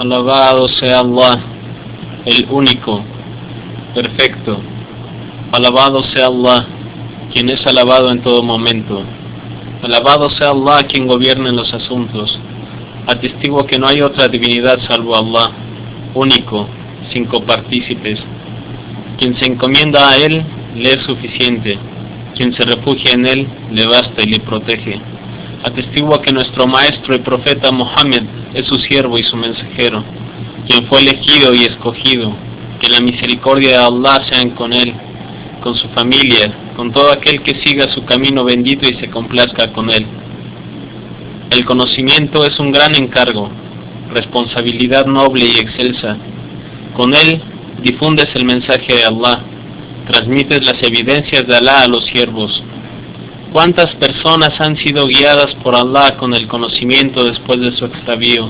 Alabado sea Allah, el único, perfecto. Alabado sea Allah, quien es alabado en todo momento. Alabado sea Allah, quien gobierna en los asuntos. Atestigo que no hay otra divinidad salvo Allah, único, sin copartícipes. Quien se encomienda a Él, le es suficiente. Quien se refugia en Él, le basta y le protege. Atestigua que nuestro maestro y profeta Mohammed es su siervo y su mensajero, quien fue elegido y escogido. Que la misericordia de Allah sea con él, con su familia, con todo aquel que siga su camino bendito y se complazca con él. El conocimiento es un gran encargo, responsabilidad noble y excelsa. Con él difundes el mensaje de Allah, transmites las evidencias de Allah a los siervos. ¿Cuántas personas han sido guiadas por Allah con el conocimiento después de su extravío?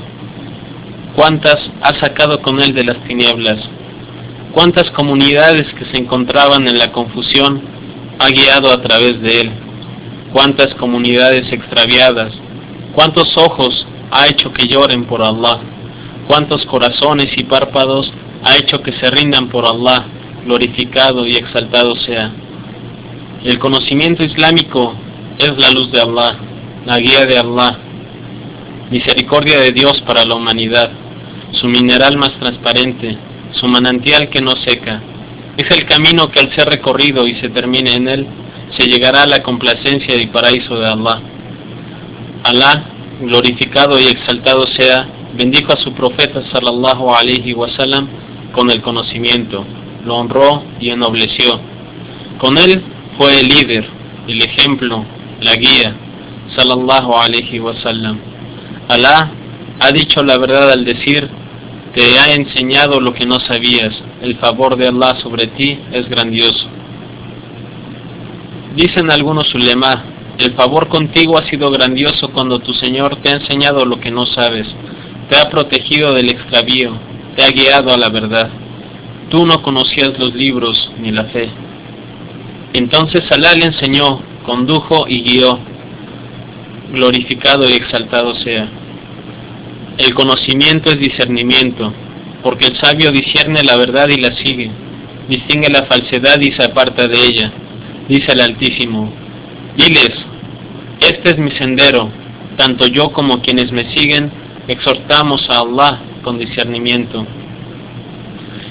¿Cuántas ha sacado con él de las tinieblas? ¿Cuántas comunidades que se encontraban en la confusión ha guiado a través de él? ¿Cuántas comunidades extraviadas? ¿Cuántos ojos ha hecho que lloren por Allah? ¿Cuántos corazones y párpados ha hecho que se rindan por Allah? Glorificado y exaltado sea. El conocimiento islámico es la luz de Allah, la guía de Allah, misericordia de Dios para la humanidad, su mineral más transparente, su manantial que no seca. Es el camino que al ser recorrido y se termine en él, se llegará a la complacencia y paraíso de Allah. Allah, glorificado y exaltado sea, bendijo a su profeta sallallahu alaihi wasallam con el conocimiento, lo honró y ennobleció. Con él fue el líder, el ejemplo, la guía, sallallahu alaihi wasallam. Alá ha dicho la verdad al decir, te ha enseñado lo que no sabías, el favor de Allah sobre ti es grandioso. Dicen algunos ulema, el favor contigo ha sido grandioso cuando tu Señor te ha enseñado lo que no sabes, te ha protegido del extravío, te ha guiado a la verdad. Tú no conocías los libros ni la fe. Entonces Alá le enseñó, condujo y guió. Glorificado y exaltado sea. El conocimiento es discernimiento, porque el sabio discierne la verdad y la sigue, distingue la falsedad y se aparta de ella. Dice el Altísimo, diles, este es mi sendero, tanto yo como quienes me siguen, exhortamos a Allah con discernimiento.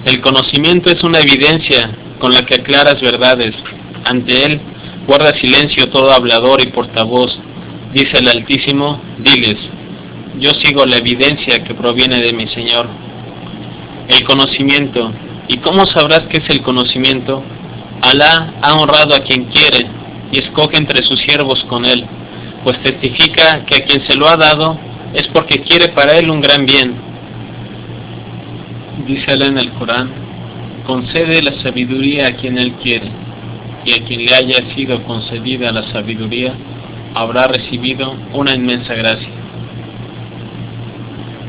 El conocimiento es una evidencia con la que aclaras verdades. Ante él guarda silencio todo hablador y portavoz. Dice el Altísimo, diles, yo sigo la evidencia que proviene de mi Señor. El conocimiento. ¿Y cómo sabrás qué es el conocimiento? Alá ha honrado a quien quiere y escoge entre sus siervos con él, pues testifica que a quien se lo ha dado es porque quiere para él un gran bien. Dice Alá en el Corán, concede la sabiduría a quien él quiere, y a quien le haya sido concedida la sabiduría habrá recibido una inmensa gracia.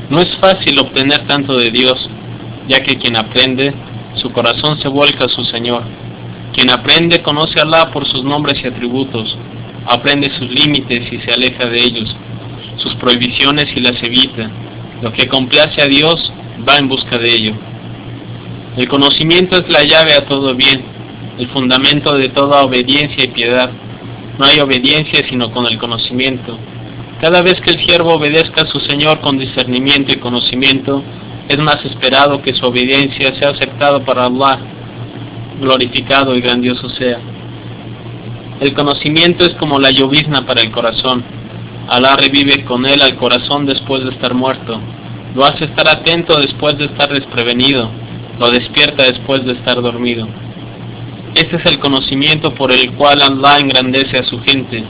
No es fácil obtener tanto de Dios, ya que quien aprende, su corazón se vuelca a su Señor. Quien aprende conoce a Allah por sus nombres y atributos, aprende sus límites y se aleja de ellos, sus prohibiciones y las evita. Lo que complace a Dios va en busca de ello. El conocimiento es la llave a todo bien, el fundamento de toda obediencia y piedad. No hay obediencia sino con el conocimiento. Cada vez que el siervo obedezca a su Señor con discernimiento y conocimiento, es más esperado que su obediencia sea aceptada para Allah, glorificado y grandioso sea. El conocimiento es como la llovizna para el corazón. Alá revive con él al corazón después de estar muerto. Lo hace estar atento después de estar desprevenido. Lo despierta después de estar dormido. Este es el conocimiento por el cual Allah engrandece a su gente,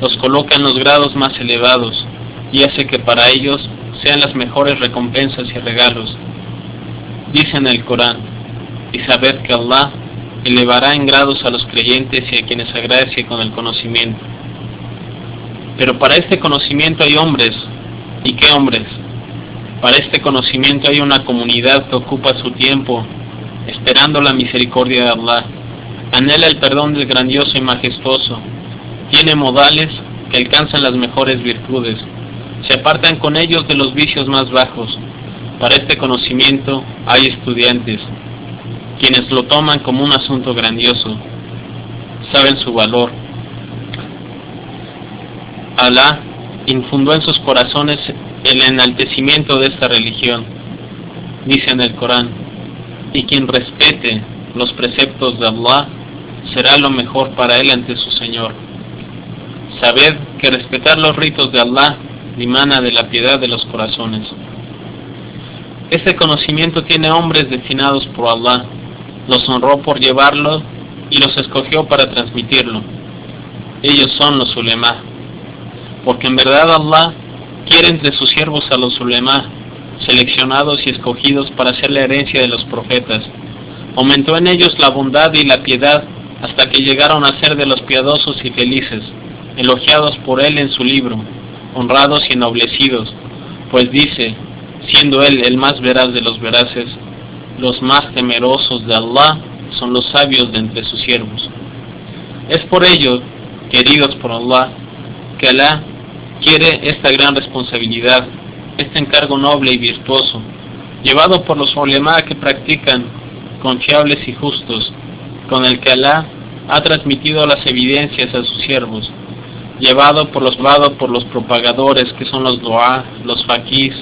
los coloca en los grados más elevados y hace que para ellos sean las mejores recompensas y regalos. Dice en el Corán, y sabed que Allah elevará en grados a los creyentes y a quienes agradece con el conocimiento. Pero para este conocimiento hay hombres, ¿y qué hombres? Para este conocimiento hay una comunidad que ocupa su tiempo esperando la misericordia de Allah. Anhela el perdón del grandioso y majestuoso. Tiene modales que alcanzan las mejores virtudes. Se apartan con ellos de los vicios más bajos. Para este conocimiento hay estudiantes, quienes lo toman como un asunto grandioso, saben su valor. Alá infundó en sus corazones el enaltecimiento de esta religión. Dice en el Corán, y quien respete los preceptos de Allah será lo mejor para él ante su Señor. Sabed que respetar los ritos de Allah dimana de la piedad de los corazones. Este conocimiento tiene hombres destinados por Allah, los honró por llevarlo y los escogió para transmitirlo. Ellos son los ulema, porque en verdad Allah quiere entre sus siervos a los ulema, seleccionados y escogidos para ser la herencia de los profetas. Aumentó en ellos la bondad y la piedad hasta que llegaron a ser de los piadosos y felices, elogiados por él en su libro, honrados y ennoblecidos, pues dice, siendo él el más veraz de los veraces, los más temerosos de Allah son los sabios de entre sus siervos. Es por ello, queridos por Allah, que Allah quiere esta gran responsabilidad, este encargo noble y virtuoso, llevado por los ulema que practican, confiables y justos, con el que Alá ha transmitido las evidencias a sus siervos, llevado por los vados por los propagadores que son los doa, los faquís,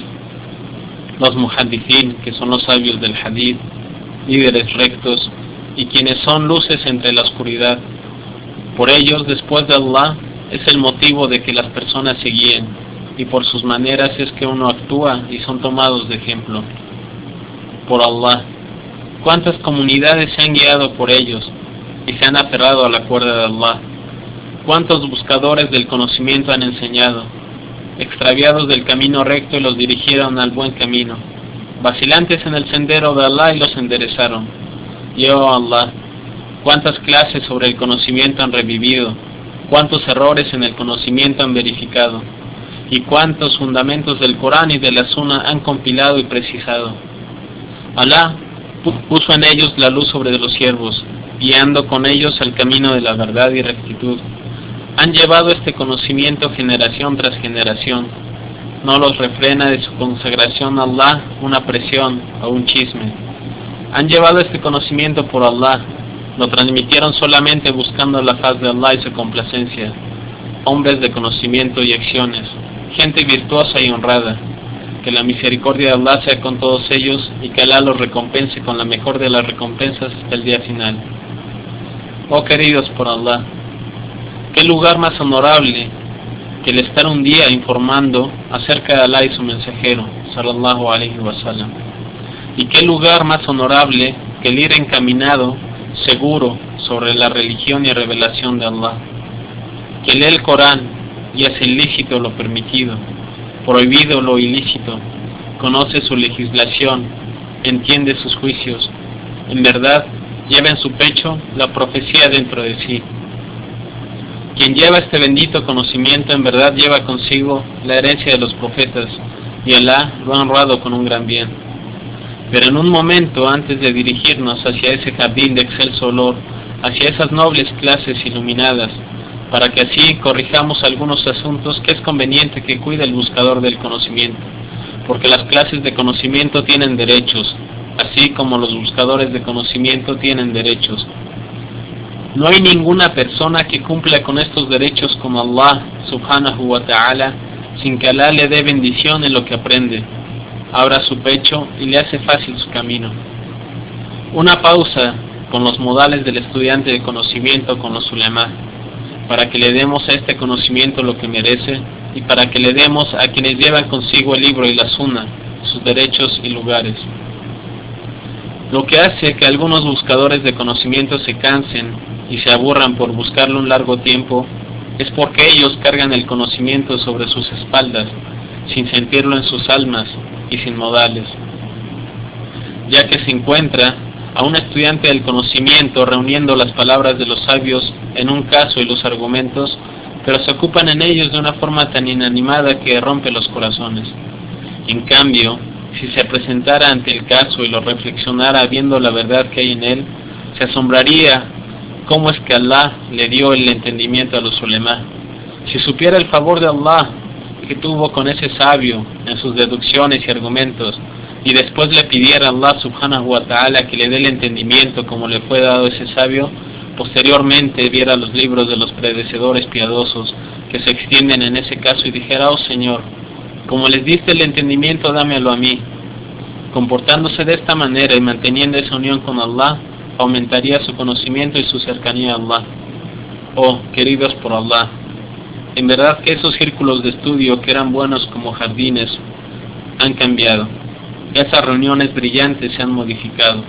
los muhadithin que son los sabios del hadith, líderes rectos y quienes son luces entre la oscuridad. Por ellos, después de Allah, es el motivo de que las personas se guíen y por sus maneras es que uno actúa y son tomados de ejemplo. Por Allah, cuántas comunidades se han guiado por ellos y se han aferrado a la cuerda de Allah. Cuántos buscadores del conocimiento han enseñado, extraviados del camino recto y los dirigieron al buen camino, vacilantes en el sendero de Allah y los enderezaron. Y oh Allah, cuántas clases sobre el conocimiento han revivido, cuántos errores en el conocimiento han verificado, y cuántos fundamentos del Corán y de la Sunna han compilado y precisado. Alá puso en ellos la luz sobre los siervos, guiando con ellos al camino de la verdad y rectitud. Han llevado este conocimiento generación tras generación. No los refrena de su consagración a Allah una presión o un chisme. Han llevado este conocimiento por Allah. Lo transmitieron solamente buscando la faz de Allah y su complacencia. Hombres de conocimiento y acciones. Gente virtuosa y honrada que la misericordia de Allah sea con todos ellos y que Allah los recompense con la mejor de las recompensas hasta el día final. Oh queridos por Allah, qué lugar más honorable que el estar un día informando acerca de Allah y su mensajero, sallallahu alaihi wasallam. Y qué lugar más honorable que el ir encaminado, seguro, sobre la religión y revelación de Allah. Que lee el Corán y hace ilícito lo permitido, prohibido lo ilícito, conoce su legislación, entiende sus juicios, en verdad lleva en su pecho la profecía dentro de sí. Quien lleva este bendito conocimiento en verdad lleva consigo la herencia de los profetas y Alá lo ha honrado con un gran bien. Pero en un momento antes de dirigirnos hacia ese jardín de excelso olor, hacia esas nobles clases iluminadas, para que así corrijamos algunos asuntos que es conveniente que cuide el buscador del conocimiento, porque las clases de conocimiento tienen derechos, así como los buscadores de conocimiento tienen derechos. No hay ninguna persona que cumpla con estos derechos como Allah subhanahu wa ta'ala sin que Allah le dé bendición en lo que aprende, abra su pecho y le hace fácil su camino. Una pausa con los modales del estudiante de conocimiento con los ulema para que le demos a este conocimiento lo que merece y para que le demos a quienes llevan consigo el libro y la suna sus derechos y lugares. Lo que hace que algunos buscadores de conocimiento se cansen y se aburran por buscarlo un largo tiempo es porque ellos cargan el conocimiento sobre sus espaldas sin sentirlo en sus almas y sin modales, ya que se encuentra a un estudiante del conocimiento reuniendo las palabras de los sabios en un caso y los argumentos, pero se ocupan en ellos de una forma tan inanimada que rompe los corazones. En cambio, si se presentara ante el caso y lo reflexionara viendo la verdad que hay en él, se asombraría cómo es que Allah le dio el entendimiento a los ulema. Si supiera el favor de Allah que tuvo con ese sabio en sus deducciones y argumentos, y después le pidiera a Allah subhanahu wa ta'ala que le dé el entendimiento como le fue dado ese sabio, posteriormente viera los libros de los predecesores piadosos que se extienden en ese caso y dijera, oh Señor, como les diste el entendimiento, dámelo a mí. Comportándose de esta manera y manteniendo esa unión con Allah, aumentaría su conocimiento y su cercanía a Allah. Oh, queridos por Allah, en verdad que esos círculos de estudio que eran buenos como jardines han cambiado. Esas reuniones brillantes se han modificado.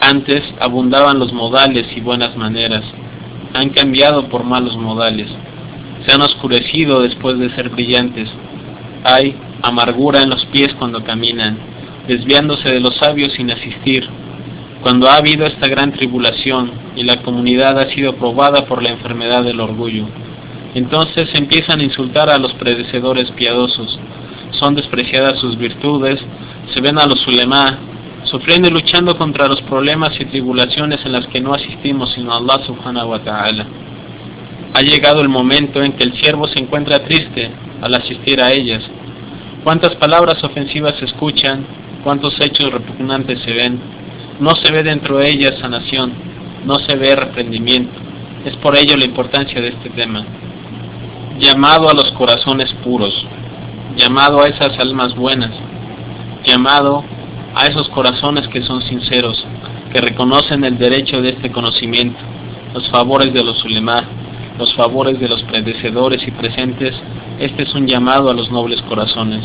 Antes abundaban los modales y buenas maneras. Han cambiado por malos modales. Se han oscurecido después de ser brillantes. Hay amargura en los pies cuando caminan, desviándose de los sabios sin asistir. Cuando ha habido esta gran tribulación y la comunidad ha sido probada por la enfermedad del orgullo, entonces empiezan a insultar a los predecesores piadosos. Son despreciadas sus virtudes, se ven a los ulemá, sufriendo y luchando contra los problemas y tribulaciones en las que no asistimos sino Allah subhanahu wa ta'ala. Ha llegado el momento en que el siervo se encuentra triste al asistir a ellas. Cuántas palabras ofensivas se escuchan, cuántos hechos repugnantes se ven. No se ve dentro de ellas sanación, no se ve reprendimiento. Es por ello la importancia de este tema. Llamado a los corazones puros, llamado a esas almas buenas, llamado a esos corazones que son sinceros, que reconocen el derecho de este conocimiento, los favores de los ulemá, los favores de los predecesores y presentes, este es un llamado a los nobles corazones,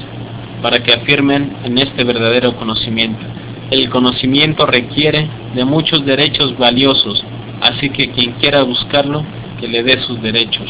para que afirmen en este verdadero conocimiento. El conocimiento requiere de muchos derechos valiosos, así que quien quiera buscarlo, que le dé sus derechos.